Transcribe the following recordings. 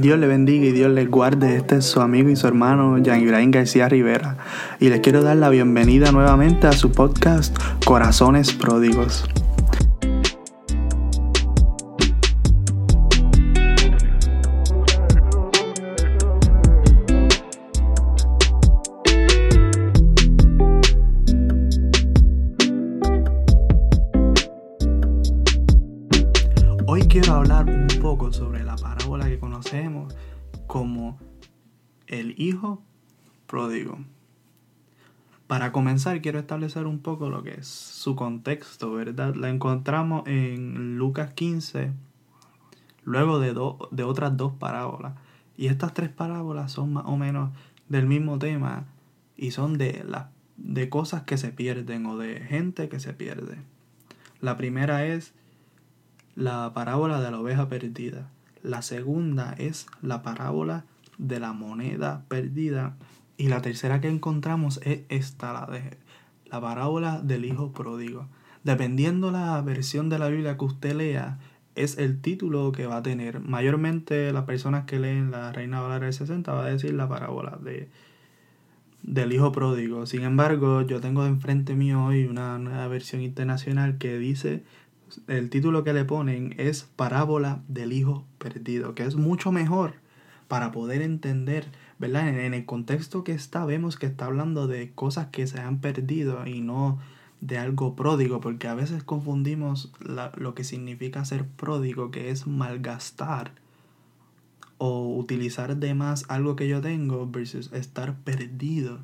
Dios le bendiga y Dios le guarde. Este es su amigo y su hermano Jean Ibrahim García Rivera. Y les quiero dar la bienvenida nuevamente a su podcast Corazones Pródigos. Hijo pródigo. Para comenzar, quiero establecer un poco lo que es su contexto, ¿verdad? La encontramos en Lucas 15, luego de, de otras dos parábolas. Y estas tres parábolas son más o menos del mismo tema y son de, la, de cosas que se pierden o de gente que se pierde. La primera es la parábola de la oveja perdida. La segunda es la parábola de la moneda perdida. Y la tercera que encontramos es esta, la de la parábola del hijo pródigo. Dependiendo la versión de la Biblia que usted lea, es el título que va a tener. Mayormente las personas que leen la Reina Valera del 60 va a decir la parábola de, del hijo pródigo. Sin embargo, yo tengo enfrente mío hoy una nueva versión internacional que dice el título que le ponen es Parábola del Hijo Perdido, que es mucho mejor para poder entender, ¿verdad? En, el contexto que está, vemos que está hablando de cosas que se han perdido y no de algo pródigo, porque a veces confundimos lo que significa ser pródigo, que es malgastar o utilizar de más algo que yo tengo versus estar perdido.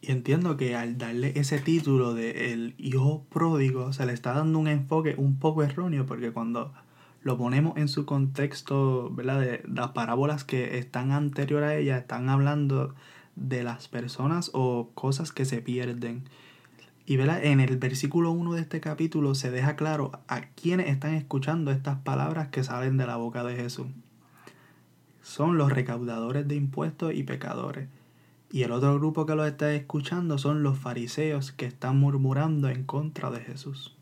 Y entiendo que al darle ese título de el hijo pródigo, se le está dando un enfoque un poco erróneo, porque cuando lo ponemos en su contexto, ¿verdad? De las parábolas que están anterior a ella, están hablando de las personas o cosas que se pierden. Y ¿verdad? en el versículo 1 de este capítulo se deja claro a quienes están escuchando estas palabras que salen de la boca de Jesús. Son los recaudadores de impuestos y pecadores. Y el otro grupo que lo está escuchando son los fariseos que están murmurando en contra de Jesús.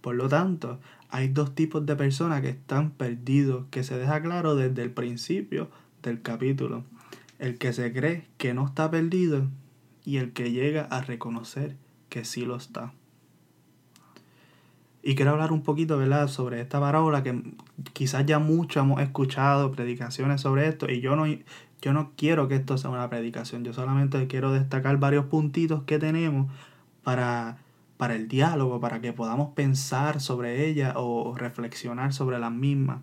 Por lo tanto, hay dos tipos de personas que están perdidos, que se deja claro desde el principio del capítulo. El que se cree que no está perdido y el que llega a reconocer que sí lo está. Y quiero hablar un poquito, ¿verdad?, sobre esta parábola que quizás ya mucho hemos escuchado predicaciones sobre esto y yo no, yo no quiero que esto sea una predicación, yo solamente quiero destacar varios puntitos que tenemos para, para el diálogo, para que podamos pensar sobre ella o reflexionar sobre las mismas.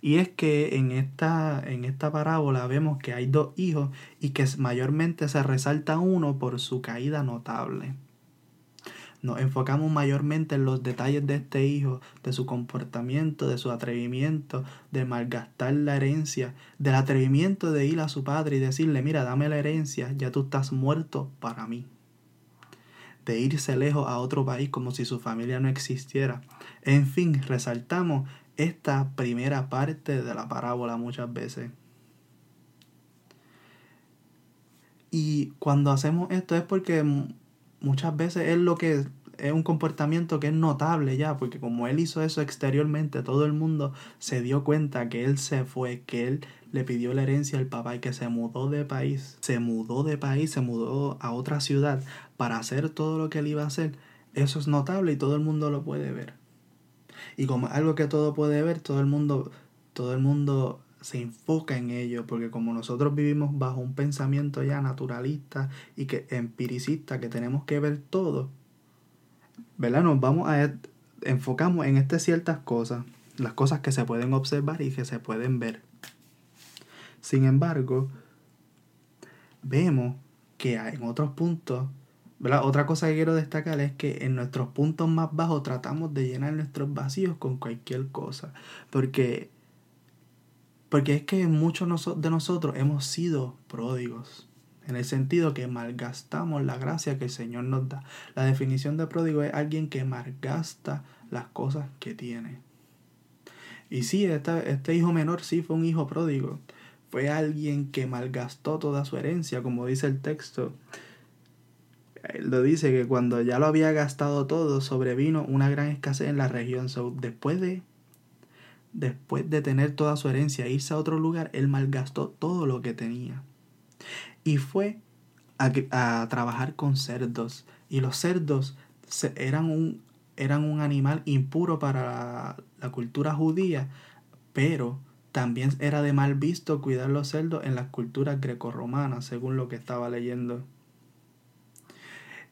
Y es que en esta, en esta parábola vemos que hay dos hijos y que mayormente se resalta uno por su caída notable. Nos enfocamos mayormente en los detalles de este hijo, de su comportamiento, de su atrevimiento, de malgastar la herencia, del atrevimiento de ir a su padre y decirle, mira, dame la herencia, ya tú estás muerto para mí. De irse lejos a otro país como si su familia no existiera. En fin, resaltamos esta primera parte de la parábola muchas veces. Y cuando hacemos esto es porque muchas veces es lo que es un comportamiento que es notable ya, porque como él hizo eso exteriormente, todo el mundo se dio cuenta que él se fue, que él le pidió la herencia al papá y que se mudó de país, se mudó de país, se mudó a otra ciudad para hacer todo lo que él iba a hacer. Eso es notable y todo el mundo lo puede ver. Y como algo que todo puede ver, todo el mundo, todo el mundo se enfoca en ello, porque como nosotros vivimos bajo un pensamiento ya naturalista y que empiricista, que tenemos que ver todo, ¿verdad? Nos vamos a enfocamos en estas ciertas cosas, las cosas que se pueden observar y que se pueden ver. Sin embargo, vemos que en otros puntos, ¿verdad? Otra cosa que quiero destacar es que en nuestros puntos más bajos tratamos de llenar nuestros vacíos con cualquier cosa, porque porque es que muchos de nosotros hemos sido pródigos en el sentido que malgastamos la gracia que el Señor nos da. La definición de pródigo es alguien que malgasta las cosas que tiene. Y sí, este hijo menor sí fue un hijo pródigo. Fue alguien que malgastó toda su herencia, como dice el texto. Lo dice que cuando ya lo había gastado todo, sobrevino una gran escasez en la región. después de, después de tener toda su herencia e irse a otro lugar, él malgastó todo lo que tenía. Y fue a, trabajar con cerdos. Y los cerdos eran un, eran un animal impuro para la cultura judía, pero también era de mal visto cuidar los cerdos en las culturas grecorromanas, según lo que estaba leyendo.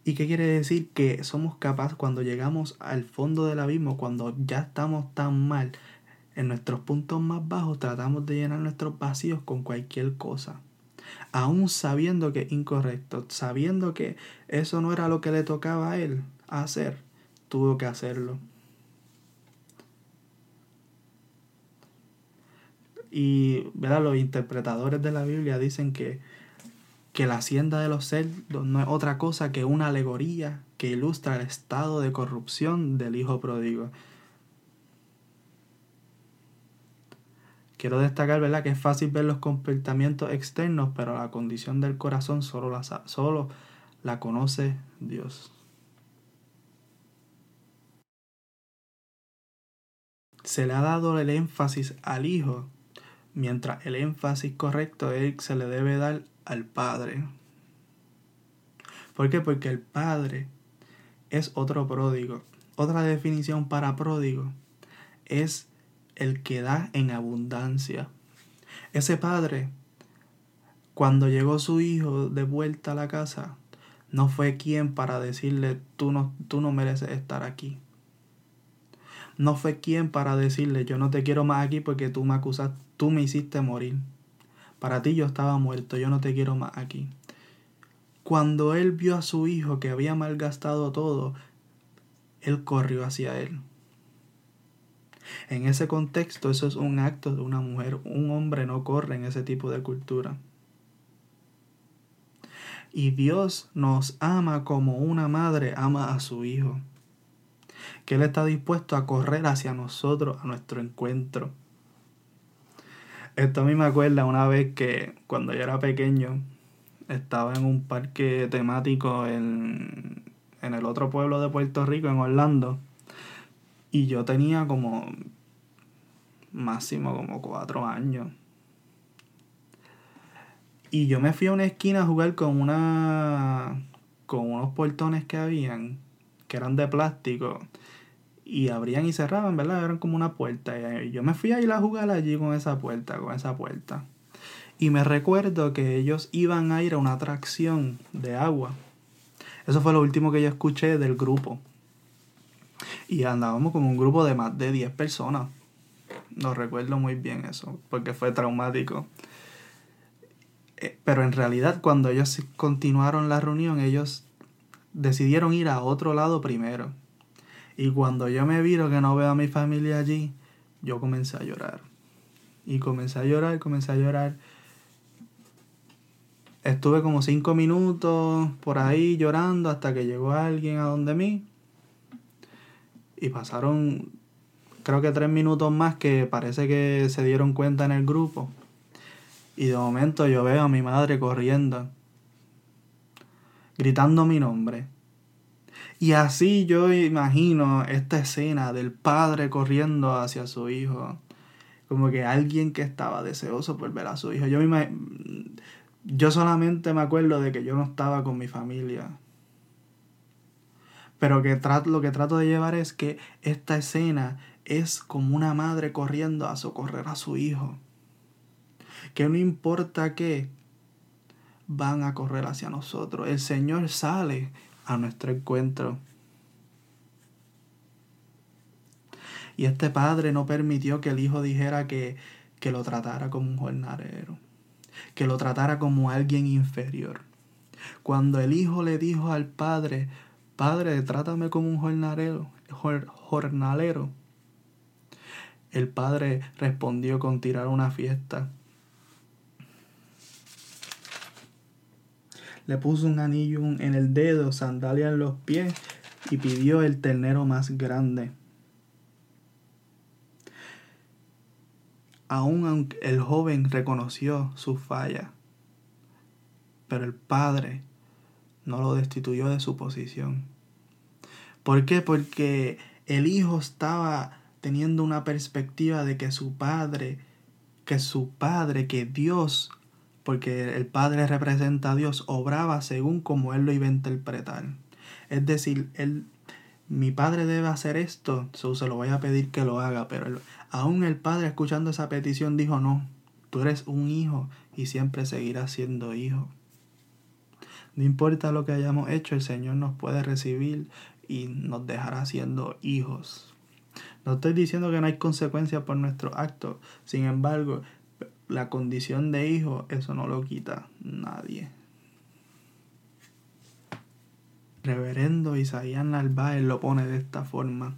¿Y qué quiere decir? Que somos capaces cuando llegamos al fondo del abismo, cuando ya estamos tan mal, en nuestros puntos más bajos tratamos de llenar nuestros vacíos con cualquier cosa. Aún sabiendo que es incorrecto, sabiendo que eso no era lo que le tocaba a él hacer, tuvo que hacerlo. Y ¿verdad? los interpretadores de la Biblia dicen que, que la hacienda de los cerdos no es otra cosa que una alegoría que ilustra el estado de corrupción del hijo pródigo. Quiero destacar ¿verdad? que es fácil ver los comportamientos externos, pero la condición del corazón solo la, solo la conoce Dios. Se le ha dado el énfasis al hijo mientras el énfasis correcto se le debe dar al Padre. ¿Por qué? Porque el Padre es otro pródigo. Otra definición para pródigo es el que da en abundancia. Ese Padre, cuando llegó su hijo de vuelta a la casa, no fue quien para decirle, tú no, tú no mereces estar aquí no fue quien para decirle yo no te quiero más aquí porque tú me acusas, tú me hiciste morir. Para ti yo estaba muerto, yo no te quiero más aquí. Cuando él vio a su hijo que había malgastado todo, él corrió hacia él. En ese contexto eso es un acto de una mujer. Un hombre no corre en ese tipo de cultura. Y Dios nos ama como una madre ama a su hijo que Él está dispuesto a correr hacia nosotros, a nuestro encuentro. Esto a mí me acuerda una vez que cuando yo era pequeño estaba en un parque temático en, en el otro pueblo de Puerto Rico, en Orlando, y yo tenía como máximo como cuatro años. Y yo me fui a una esquina a jugar con una con unos portones que habían que eran de plástico y abrían y cerraban, ¿verdad? Eran como una puerta. Y yo me fui a ir a jugar allí con esa puerta, con esa puerta. Y me recuerdo que ellos iban a ir a una atracción de agua. Eso fue lo último que yo escuché del grupo. Y andábamos con un grupo de más de 10 personas. No recuerdo muy bien eso, porque fue traumático. Eh, pero en realidad cuando ellos continuaron la reunión, ellos decidieron ir a otro lado primero y cuando yo me viro que no veo a mi familia allí, yo comencé a llorar. Y comencé a llorar, comencé a llorar. Estuve como cinco minutos por ahí llorando hasta que llegó alguien a donde mí. Y pasaron, creo que tres minutos más que parece que se dieron cuenta en el grupo. Y de momento yo veo a mi madre corriendo, gritando mi nombre. Y así yo imagino esta escena del padre corriendo hacia su hijo. Como que alguien que estaba deseoso por ver a su hijo. Yo, me, yo solamente me acuerdo de que yo no estaba con mi familia. Pero que lo que trato de llevar es que esta escena es como una madre corriendo a socorrer a su hijo. Que no importa qué, van a correr hacia nosotros. El Señor sale a nuestro encuentro. Y este padre no permitió que el hijo dijera que, que lo tratara como un jornalero, que lo tratara como alguien inferior. Cuando el hijo le dijo al padre, Padre, trátame como un jornalero, jornalero, el padre respondió con tirar una fiesta le puso un anillo en el dedo, sandalia en los pies y pidió el ternero más grande. Aún el joven reconoció su falla, pero el padre no lo destituyó de su posición. ¿Por qué? Porque el hijo estaba teniendo una perspectiva de que su padre, que su padre, que Dios, porque el padre representa a Dios, obraba según como él lo iba a interpretar. Es decir, él, mi padre debe hacer esto, se lo voy a pedir que lo haga, pero aún el padre escuchando esa petición dijo, no, tú eres un hijo y siempre seguirás siendo hijo. No importa lo que hayamos hecho, el Señor nos puede recibir y nos dejará siendo hijos. No estoy diciendo que no hay consecuencias por nuestros actos. Sin embargo, la condición de hijo, eso no lo quita nadie. Reverendo Isaías Narváez lo pone de esta forma.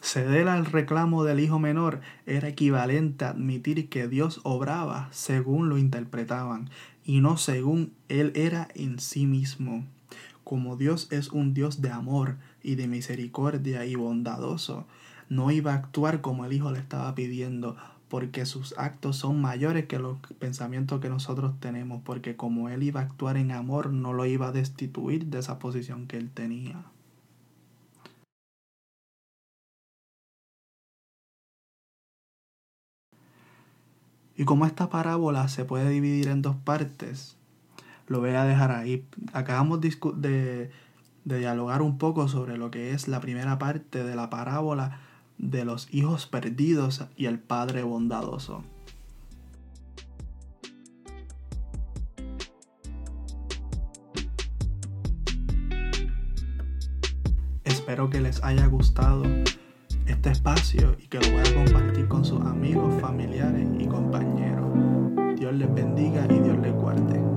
Ceder al reclamo del hijo menor era equivalente a admitir que Dios obraba según lo interpretaban y no según él era en sí mismo. Como Dios es un Dios de amor y de misericordia y bondadoso, no iba a actuar como el hijo le estaba pidiendo, porque sus actos son mayores que los pensamientos que nosotros tenemos, porque como él iba a actuar en amor, no lo iba a destituir de esa posición que él tenía. Y como esta parábola se puede dividir en dos partes, lo voy a dejar ahí. Acabamos de, de dialogar un poco sobre lo que es la primera parte de la parábola de los hijos perdidos y el Padre bondadoso. Espero que les haya gustado este espacio y que lo puedan compartir con sus amigos, familiares y compañeros. Dios les bendiga y Dios les guarde.